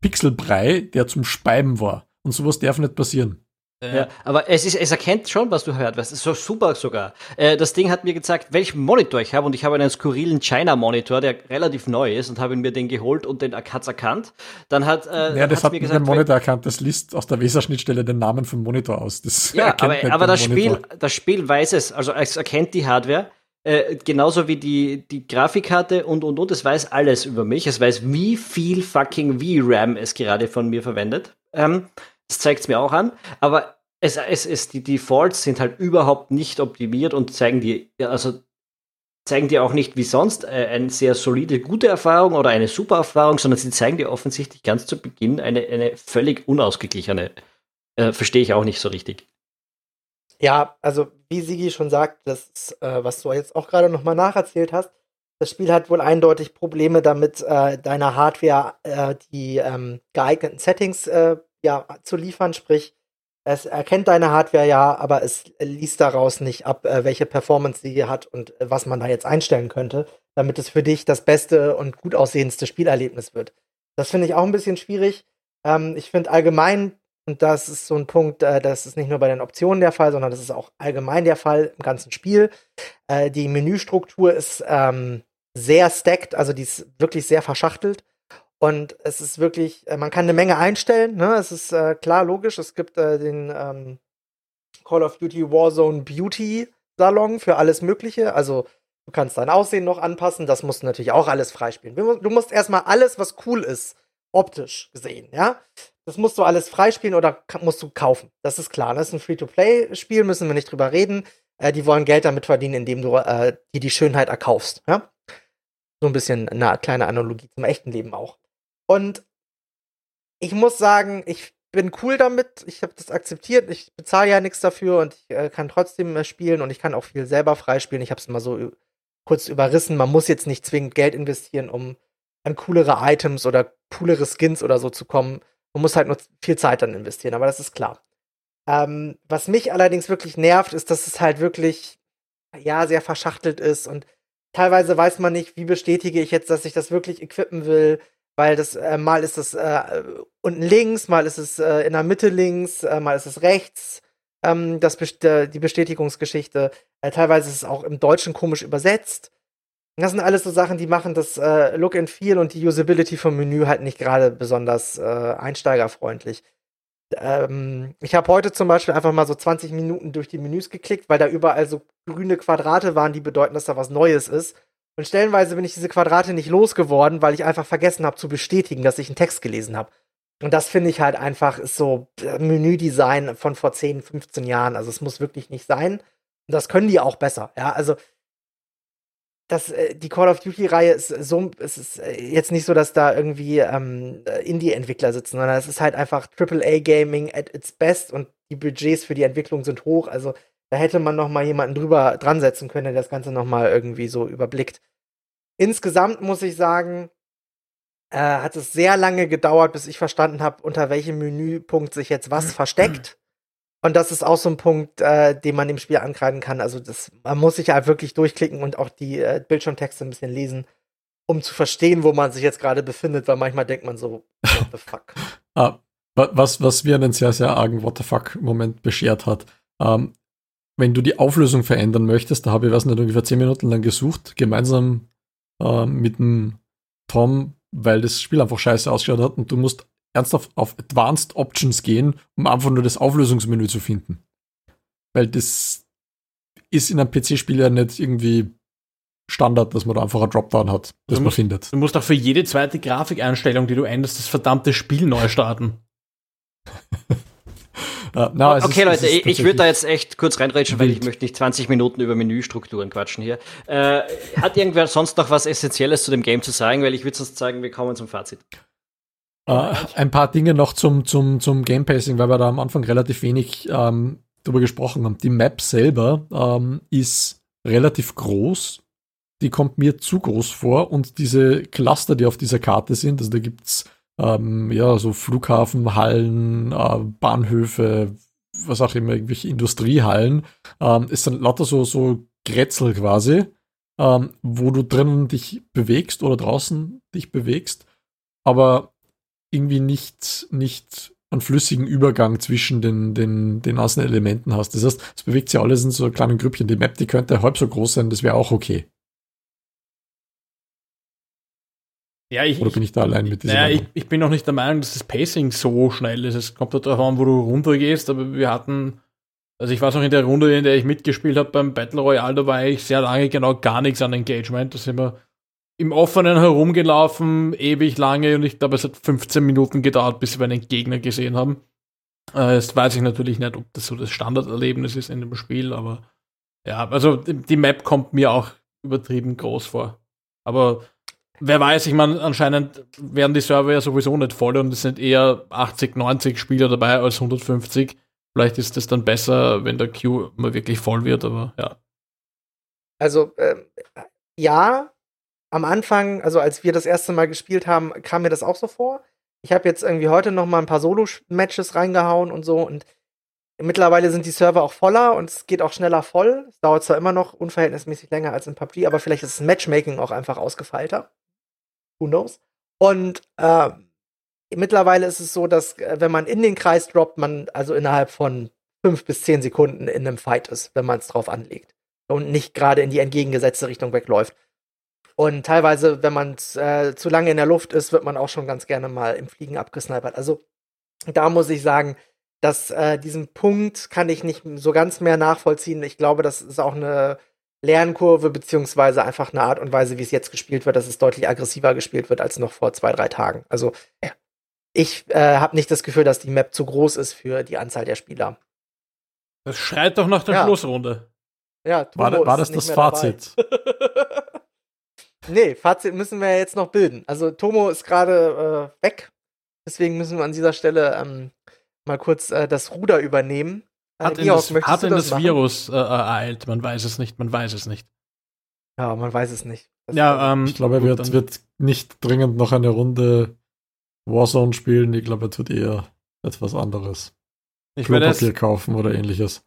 Pixelbrei, der zum Speiben war. Und sowas darf nicht passieren. Ja, aber es, ist, es erkennt schon, was du hörst. Das ist so super sogar. Äh, das Ding hat mir gezeigt, welchen Monitor ich habe und ich habe einen skurrilen China-Monitor, der relativ neu ist und habe mir den geholt und den hat's erkannt. Dann hat äh, Ja, das hat mir gesagt, dem Monitor erkannt. Das liest aus der Weser-Schnittstelle den Namen vom Monitor aus. Das Ja, erkennt aber, aber den das Spiel, das Spiel weiß es, also es erkennt die Hardware, äh, genauso wie die, die Grafikkarte und und und, es weiß alles über mich. Es weiß, wie viel fucking VRAM es gerade von mir verwendet. Ähm, das zeigt es mir auch an. Aber es, es, es, die Defaults sind halt überhaupt nicht optimiert und zeigen dir, also zeigen dir auch nicht wie sonst äh, eine sehr solide, gute Erfahrung oder eine super Erfahrung, sondern sie zeigen dir offensichtlich ganz zu Beginn eine, eine völlig unausgeglichene. Äh, Verstehe ich auch nicht so richtig. Ja, also wie Sigi schon sagt, das äh, was du jetzt auch gerade nochmal nacherzählt hast, das Spiel hat wohl eindeutig Probleme damit, äh, deiner Hardware äh, die ähm, geeigneten Settings äh, ja, zu liefern. Sprich, es erkennt deine Hardware ja, aber es liest daraus nicht ab, äh, welche Performance sie hat und äh, was man da jetzt einstellen könnte, damit es für dich das beste und gut aussehendste Spielerlebnis wird. Das finde ich auch ein bisschen schwierig. Ähm, ich finde allgemein, und das ist so ein Punkt, äh, das ist nicht nur bei den Optionen der Fall, sondern das ist auch allgemein der Fall im ganzen Spiel. Äh, die Menüstruktur ist ähm, sehr stacked, also die ist wirklich sehr verschachtelt. Und es ist wirklich, äh, man kann eine Menge einstellen, ne? Es ist äh, klar logisch, es gibt äh, den ähm, Call of Duty Warzone Beauty Salon für alles Mögliche. Also du kannst dein Aussehen noch anpassen, das musst du natürlich auch alles freispielen. Du musst erstmal alles, was cool ist, optisch gesehen, ja. Das musst du alles freispielen oder musst du kaufen. Das ist klar. Das ist ein Free-to-Play-Spiel, müssen wir nicht drüber reden. Äh, die wollen Geld damit verdienen, indem du äh, dir die Schönheit erkaufst, ja. So ein bisschen eine kleine Analogie zum echten Leben auch. Und ich muss sagen, ich bin cool damit. Ich habe das akzeptiert. Ich bezahle ja nichts dafür und ich äh, kann trotzdem äh, spielen und ich kann auch viel selber freispielen. Ich habe es mal so kurz überrissen. Man muss jetzt nicht zwingend Geld investieren, um an coolere Items oder coolere Skins oder so zu kommen. Man muss halt nur viel Zeit dann investieren, aber das ist klar. Ähm, was mich allerdings wirklich nervt, ist, dass es halt wirklich, ja, sehr verschachtelt ist und teilweise weiß man nicht, wie bestätige ich jetzt, dass ich das wirklich equippen will, weil das äh, mal ist es äh, unten links, mal ist es äh, in der Mitte links, äh, mal ist es rechts. Ähm, das best die Bestätigungsgeschichte. Äh, teilweise ist es auch im Deutschen komisch übersetzt. Das sind alles so Sachen, die machen das äh, Look and Feel und die Usability vom Menü halt nicht gerade besonders einsteigerfreundlich. Ähm, ich habe heute zum Beispiel einfach mal so 20 Minuten durch die Menüs geklickt, weil da überall so grüne Quadrate waren, die bedeuten, dass da was Neues ist. Und stellenweise bin ich diese Quadrate nicht losgeworden, weil ich einfach vergessen habe zu bestätigen, dass ich einen Text gelesen habe. Und das finde ich halt einfach ist so äh, Menüdesign von vor 10, 15 Jahren. Also es muss wirklich nicht sein. Und das können die auch besser. Ja, also das, äh, die Call of Duty-Reihe ist so, es ist äh, jetzt nicht so, dass da irgendwie ähm, Indie-Entwickler sitzen, sondern es ist halt einfach AAA-Gaming at its best und die Budgets für die Entwicklung sind hoch. Also da hätte man noch mal jemanden drüber dran setzen können, der das Ganze noch mal irgendwie so überblickt. Insgesamt muss ich sagen, äh, hat es sehr lange gedauert, bis ich verstanden habe, unter welchem Menüpunkt sich jetzt was versteckt. Und das ist auch so ein Punkt, äh, den man im Spiel ankreiden kann. Also das, man muss sich halt wirklich durchklicken und auch die äh, Bildschirmtexte ein bisschen lesen, um zu verstehen, wo man sich jetzt gerade befindet, weil manchmal denkt man so, what the fuck. ah, was, was mir einen sehr, sehr argen What the fuck-Moment beschert hat. Ähm, wenn du die Auflösung verändern möchtest, da habe ich, was nicht, ungefähr zehn Minuten lang gesucht, gemeinsam äh, mit dem Tom, weil das Spiel einfach scheiße ausgeschaut hat und du musst ernsthaft auf Advanced Options gehen, um einfach nur das Auflösungsmenü zu finden. Weil das ist in einem PC-Spiel ja nicht irgendwie Standard, dass man da einfach ein Dropdown hat, das man musst, findet. Du musst auch für jede zweite Grafikeinstellung, die du änderst, das verdammte Spiel neu starten. Uh, no, okay, ist, Leute, ich, ich würde da jetzt echt kurz reinrutschen, weil ich möchte nicht 20 Minuten über Menüstrukturen quatschen hier. Äh, hat irgendwer sonst noch was Essentielles zu dem Game zu sagen? Weil ich würde sonst sagen, wir kommen zum Fazit. Uh, ein paar Dinge noch zum, zum, zum Game Pacing, weil wir da am Anfang relativ wenig ähm, drüber gesprochen haben. Die Map selber ähm, ist relativ groß. Die kommt mir zu groß vor und diese Cluster, die auf dieser Karte sind, also da gibt's ähm, ja, so Flughafenhallen, äh, Bahnhöfe, was auch immer, irgendwelche Industriehallen. Ähm, ist dann lauter so, so Grätzel quasi, ähm, wo du drinnen dich bewegst oder draußen dich bewegst, aber irgendwie nicht, nicht einen flüssigen Übergang zwischen den, den, den einzelnen Elementen hast. Das heißt, es bewegt sich alles in so kleinen Grüppchen. Die Map, die könnte halb so groß sein, das wäre auch okay. Ja, ich, Oder bin ich da allein mit dieser naja, ich, ich, bin noch nicht der Meinung, dass das Pacing so schnell ist. Es kommt halt darauf an, wo du runtergehst, aber wir hatten, also ich weiß noch in der Runde, in der ich mitgespielt habe beim Battle Royale, da war ich sehr lange genau gar nichts an Engagement. Da sind wir im Offenen herumgelaufen, ewig lange und ich glaube, es hat 15 Minuten gedauert, bis wir einen Gegner gesehen haben. Äh, jetzt weiß ich natürlich nicht, ob das so das Standarderlebnis ist in dem Spiel, aber ja, also die Map kommt mir auch übertrieben groß vor. Aber wer weiß, ich meine, anscheinend werden die Server ja sowieso nicht voll und es sind eher 80, 90 Spieler dabei als 150. Vielleicht ist es dann besser, wenn der Queue mal wirklich voll wird, aber ja. Also, äh, ja, am Anfang, also als wir das erste Mal gespielt haben, kam mir das auch so vor. Ich habe jetzt irgendwie heute noch mal ein paar Solo-Matches reingehauen und so und mittlerweile sind die Server auch voller und es geht auch schneller voll. Es dauert zwar immer noch unverhältnismäßig länger als in PUBG, aber vielleicht ist das Matchmaking auch einfach ausgefeilter. Who knows? Und äh, mittlerweile ist es so, dass äh, wenn man in den Kreis droppt, man also innerhalb von fünf bis zehn Sekunden in einem Fight ist, wenn man es drauf anlegt und nicht gerade in die entgegengesetzte Richtung wegläuft. Und teilweise, wenn man äh, zu lange in der Luft ist, wird man auch schon ganz gerne mal im Fliegen abgesnipert. Also da muss ich sagen, dass äh, diesen Punkt kann ich nicht so ganz mehr nachvollziehen. Ich glaube, das ist auch eine Lernkurve, beziehungsweise einfach eine Art und Weise, wie es jetzt gespielt wird, dass es deutlich aggressiver gespielt wird als noch vor zwei, drei Tagen. Also ich äh, habe nicht das Gefühl, dass die Map zu groß ist für die Anzahl der Spieler. Das schreit doch nach der ja. Schlussrunde. Ja, war, war das das Fazit? nee, Fazit müssen wir jetzt noch bilden. Also Tomo ist gerade äh, weg. Deswegen müssen wir an dieser Stelle ähm, mal kurz äh, das Ruder übernehmen. Äh, hat, Georg, das, hat in das, das Virus äh, ereilt? Man weiß es nicht, man weiß es nicht. Ja, man weiß es nicht. Das ja, ähm, ich glaube, er wird, wird nicht dringend noch eine Runde Warzone spielen. Ich glaube, er tut eher etwas anderes. Ich Klopapier kaufen oder ähnliches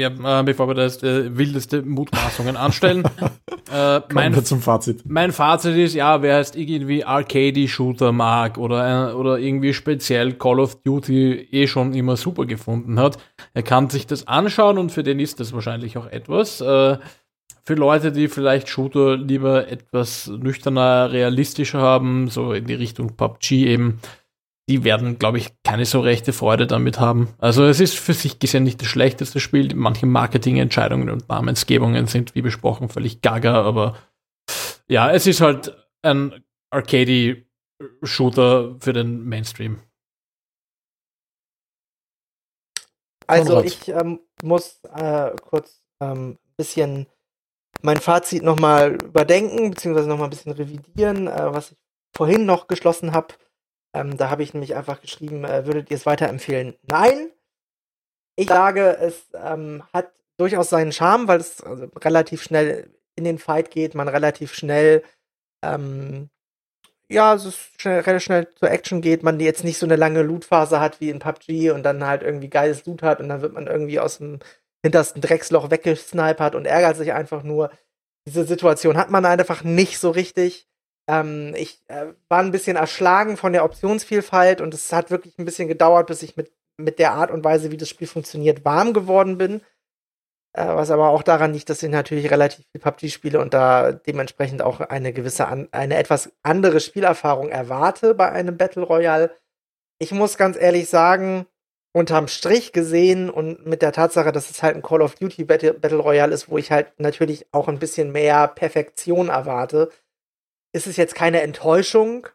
ja, äh, bevor wir das äh, wildeste Mutmaßungen anstellen. äh, mein, wir zum Fazit. Mein Fazit ist, ja, wer jetzt irgendwie Arcade-Shooter mag oder, äh, oder irgendwie speziell Call of Duty eh schon immer super gefunden hat, er kann sich das anschauen und für den ist das wahrscheinlich auch etwas. Äh, für Leute, die vielleicht Shooter lieber etwas nüchterner, realistischer haben, so in die Richtung PUBG eben, die werden, glaube ich, keine so rechte Freude damit haben. Also es ist für sich gesehen nicht das schlechteste Spiel. Manche Marketingentscheidungen und Namensgebungen sind, wie besprochen, völlig gaga, aber ja, es ist halt ein Arcade-Shooter für den Mainstream. Also ich ähm, muss äh, kurz ein ähm, bisschen mein Fazit nochmal überdenken, beziehungsweise nochmal ein bisschen revidieren, äh, was ich vorhin noch geschlossen habe. Ähm, da habe ich nämlich einfach geschrieben, äh, würdet ihr es weiterempfehlen? Nein. Ich sage, es ähm, hat durchaus seinen Charme, weil es also relativ schnell in den Fight geht, man relativ schnell, ähm, ja, es ist schnell, relativ schnell zur Action geht, man jetzt nicht so eine lange Loot-Phase hat wie in PUBG und dann halt irgendwie geiles Loot hat und dann wird man irgendwie aus dem hintersten Drecksloch weggesnipert und ärgert sich einfach nur. Diese Situation hat man einfach nicht so richtig. Ähm, ich äh, war ein bisschen erschlagen von der Optionsvielfalt und es hat wirklich ein bisschen gedauert, bis ich mit, mit der Art und Weise, wie das Spiel funktioniert, warm geworden bin. Äh, was aber auch daran liegt, dass ich natürlich relativ viel PUBG spiele und da dementsprechend auch eine gewisse, an, eine etwas andere Spielerfahrung erwarte bei einem Battle Royale. Ich muss ganz ehrlich sagen, unterm Strich gesehen und mit der Tatsache, dass es halt ein Call of Duty Battle, Battle Royale ist, wo ich halt natürlich auch ein bisschen mehr Perfektion erwarte, ist es jetzt keine Enttäuschung,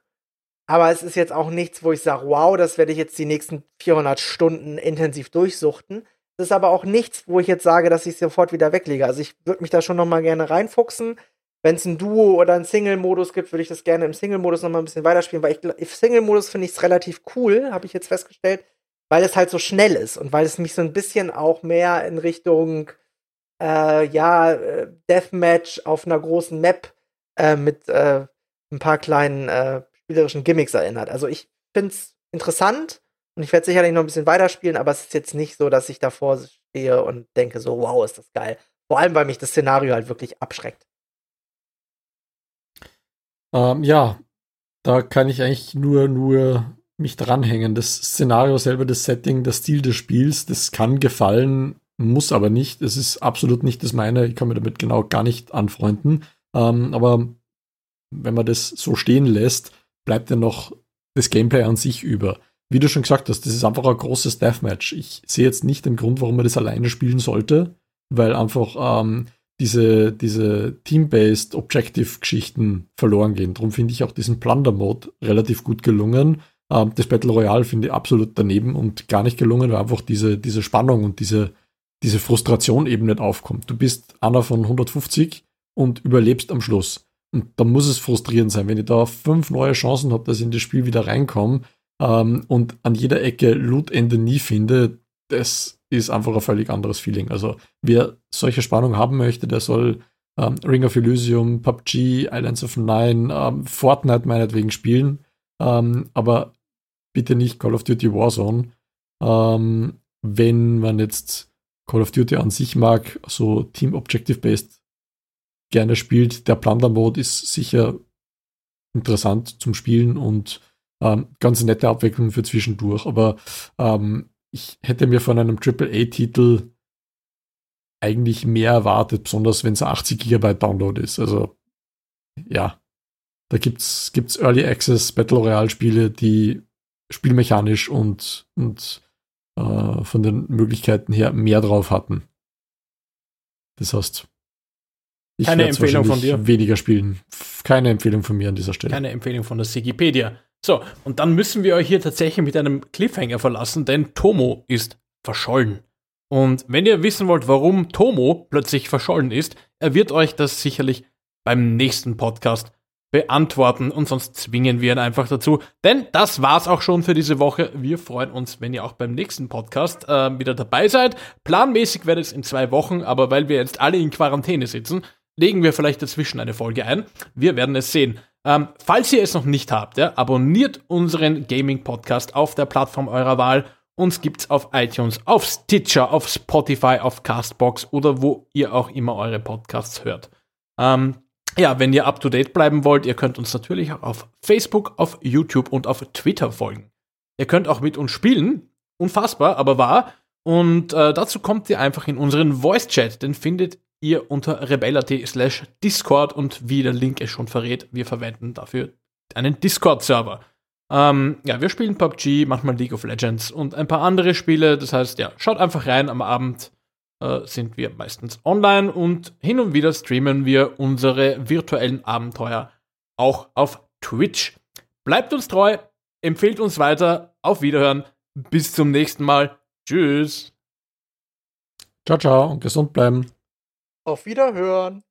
aber es ist jetzt auch nichts, wo ich sage, wow, das werde ich jetzt die nächsten 400 Stunden intensiv durchsuchten. Es ist aber auch nichts, wo ich jetzt sage, dass ich es sofort wieder weglege. Also ich würde mich da schon noch mal gerne reinfuchsen. Wenn es ein Duo oder einen Single-Modus gibt, würde ich das gerne im Single-Modus noch mal ein bisschen weiterspielen, weil ich Single-Modus finde ich es relativ cool, habe ich jetzt festgestellt, weil es halt so schnell ist und weil es mich so ein bisschen auch mehr in Richtung äh, ja äh, Deathmatch auf einer großen Map äh, mit äh, ein paar kleinen äh, spielerischen Gimmicks erinnert. Also ich finde es interessant und ich werde sicherlich noch ein bisschen weiterspielen, aber es ist jetzt nicht so, dass ich davor stehe und denke so, wow, ist das geil. Vor allem, weil mich das Szenario halt wirklich abschreckt. Ähm, ja, da kann ich eigentlich nur, nur mich dranhängen. Das Szenario selber, das Setting, der Stil des Spiels, das kann gefallen, muss aber nicht. Es ist absolut nicht das meine. Ich kann mir damit genau gar nicht anfreunden. Ähm, aber wenn man das so stehen lässt, bleibt ja noch das Gameplay an sich über. Wie du schon gesagt hast, das ist einfach ein großes Deathmatch. Ich sehe jetzt nicht den Grund, warum man das alleine spielen sollte, weil einfach ähm, diese, diese Team-Based Objective-Geschichten verloren gehen. Darum finde ich auch diesen Plunder-Mode relativ gut gelungen, Ähm, das Battle Royale finde ich absolut daneben und gar nicht gelungen, weil einfach diese, diese Spannung und diese, diese Frustration eben nicht aufkommt. Du bist einer von 150 und überlebst am Schluss. Und da muss es frustrierend sein, wenn ich da fünf neue Chancen habe, dass ich in das Spiel wieder reinkomme ähm, und an jeder Ecke Loot-Ende nie finde, das ist einfach ein völlig anderes Feeling. Also wer solche Spannung haben möchte, der soll ähm, Ring of Elysium, PUBG, Islands of Nine, ähm, Fortnite meinetwegen spielen, ähm, aber bitte nicht Call of Duty Warzone. Ähm, wenn man jetzt Call of Duty an sich mag, so Team Objective Based gerne spielt, der Plunder Mode ist sicher interessant zum Spielen und ähm, ganz nette Abwechslung für zwischendurch. Aber ähm, ich hätte mir von einem AAA-Titel eigentlich mehr erwartet, besonders wenn es 80 GB Download ist. Also ja, da gibt es Early Access Battle Royale Spiele, die spielmechanisch und, und äh, von den Möglichkeiten her mehr drauf hatten. Das heißt, ich keine Empfehlung von dir. Weniger spielen. Keine Empfehlung von mir an dieser Stelle. Keine Empfehlung von der Wikipedia. So, und dann müssen wir euch hier tatsächlich mit einem Cliffhanger verlassen, denn Tomo ist verschollen. Und wenn ihr wissen wollt, warum Tomo plötzlich verschollen ist, er wird euch das sicherlich beim nächsten Podcast beantworten und sonst zwingen wir ihn einfach dazu. Denn das war's auch schon für diese Woche. Wir freuen uns, wenn ihr auch beim nächsten Podcast äh, wieder dabei seid. Planmäßig wird es in zwei Wochen, aber weil wir jetzt alle in Quarantäne sitzen, legen wir vielleicht dazwischen eine Folge ein. Wir werden es sehen. Ähm, falls ihr es noch nicht habt, ja, abonniert unseren Gaming-Podcast auf der Plattform eurer Wahl. Uns gibt's auf iTunes, auf Stitcher, auf Spotify, auf Castbox oder wo ihr auch immer eure Podcasts hört. Ähm, ja, wenn ihr up to date bleiben wollt, ihr könnt uns natürlich auch auf Facebook, auf YouTube und auf Twitter folgen. Ihr könnt auch mit uns spielen. Unfassbar, aber wahr. Und äh, dazu kommt ihr einfach in unseren Voice Chat. Den findet ihr unter rebellat slash Discord und wie der Link es schon verrät, wir verwenden dafür einen Discord-Server. Ähm, ja, wir spielen PUBG, manchmal League of Legends und ein paar andere Spiele. Das heißt, ja, schaut einfach rein. Am Abend äh, sind wir meistens online und hin und wieder streamen wir unsere virtuellen Abenteuer auch auf Twitch. Bleibt uns treu, empfehlt uns weiter. Auf Wiederhören. Bis zum nächsten Mal. Tschüss. Ciao, ciao und gesund bleiben. Auf Wiederhören.